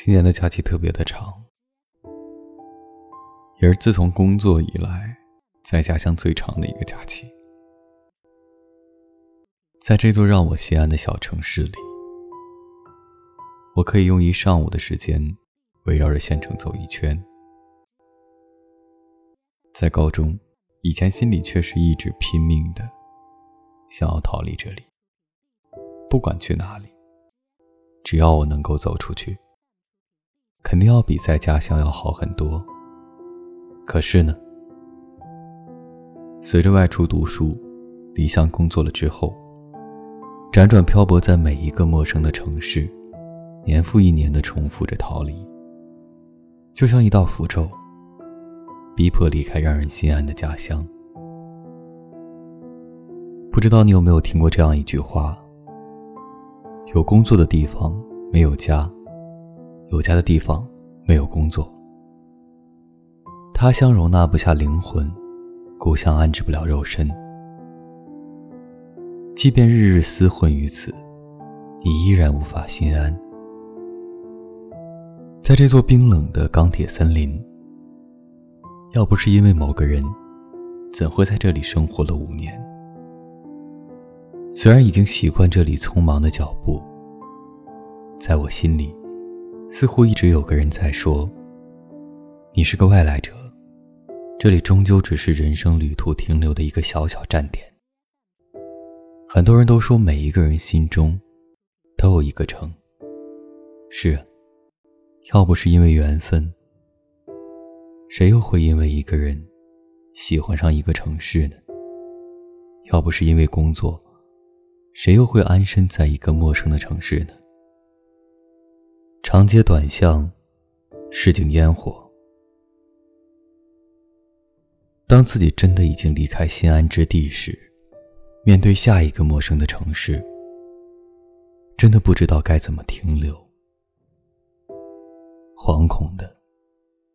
今年的假期特别的长，也是自从工作以来在家乡最长的一个假期。在这座让我心安的小城市里，我可以用一上午的时间围绕着县城走一圈。在高中，以前心里却是一直拼命的想要逃离这里，不管去哪里，只要我能够走出去。肯定要比在家乡要好很多。可是呢，随着外出读书、离乡工作了之后，辗转漂泊在每一个陌生的城市，年复一年的重复着逃离，就像一道符咒，逼迫离开让人心安的家乡。不知道你有没有听过这样一句话：有工作的地方没有家。有家的地方没有工作，他乡容纳不下灵魂，故乡安置不了肉身。即便日日厮混于此，你依然无法心安。在这座冰冷的钢铁森林，要不是因为某个人，怎会在这里生活了五年？虽然已经习惯这里匆忙的脚步，在我心里。似乎一直有个人在说：“你是个外来者，这里终究只是人生旅途停留的一个小小站点。”很多人都说，每一个人心中都有一个城。是，要不是因为缘分，谁又会因为一个人喜欢上一个城市呢？要不是因为工作，谁又会安身在一个陌生的城市呢？长街短巷，市井烟火。当自己真的已经离开心安之地时，面对下一个陌生的城市，真的不知道该怎么停留，惶恐的，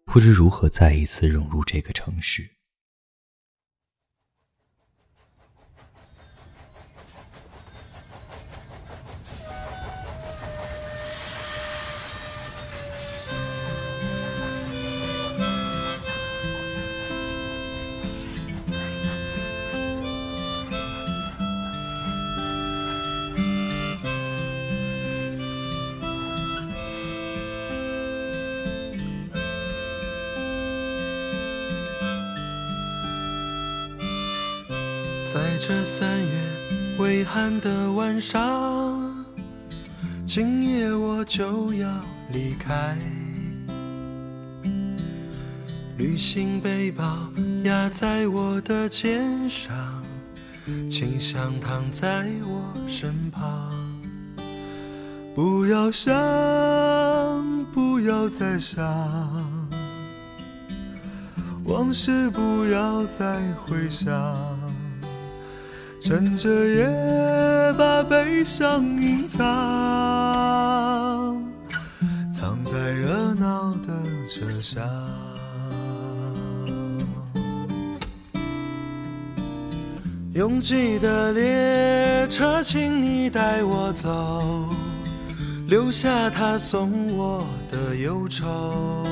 不知如何再一次融入这个城市。在这三月微寒的晚上，今夜我就要离开。旅行背包压在我的肩上，清香躺在我身旁。不要想，不要再想，往事不要再回想。趁着夜，把悲伤隐藏，藏在热闹的车厢。拥挤的列车，请你带我走，留下他送我的忧愁。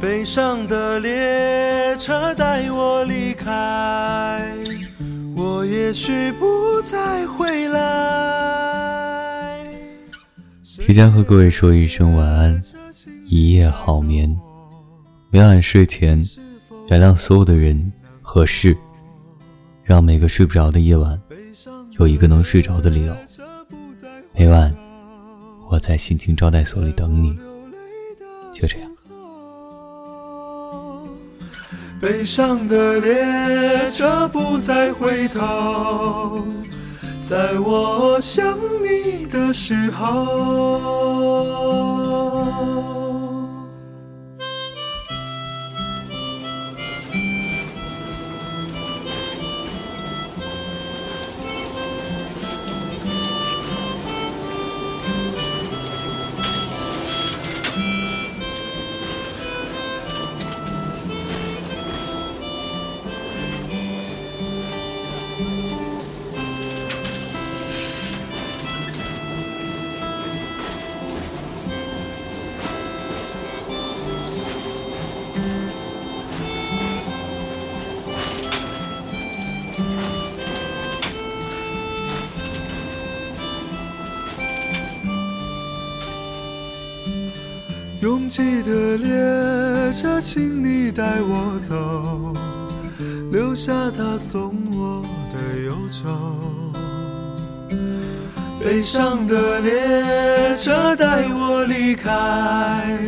悲伤的列车，带我离开。也许不再回来。提前和各位说一声晚安，一夜好眠。每晚睡前，原谅所有的人和事，让每个睡不着的夜晚有一个能睡着的理由。每晚，我在心情招待所里等你。就这样。悲伤的列车不再回头，在我想你的时候。拥挤的列车，请你带我走，留下他送我的忧愁。悲伤的列车带我离开，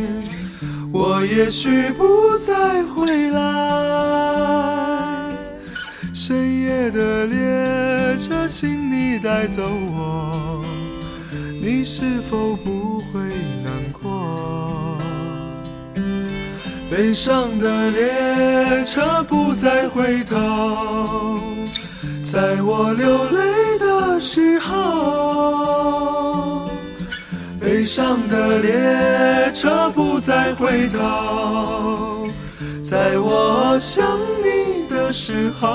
我也许不再回来。深夜的列车，请你带走我，你是否不会难过？悲伤的列车不再回头，在我流泪的时候，悲伤的列车不再回头，在我想你的时候，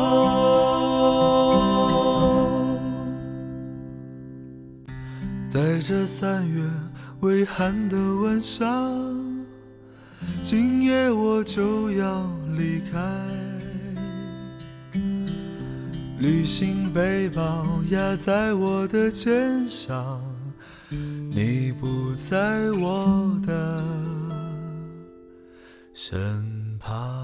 在这三月微寒的晚上。今夜我就要离开，旅行背包压在我的肩上，你不在我的身旁。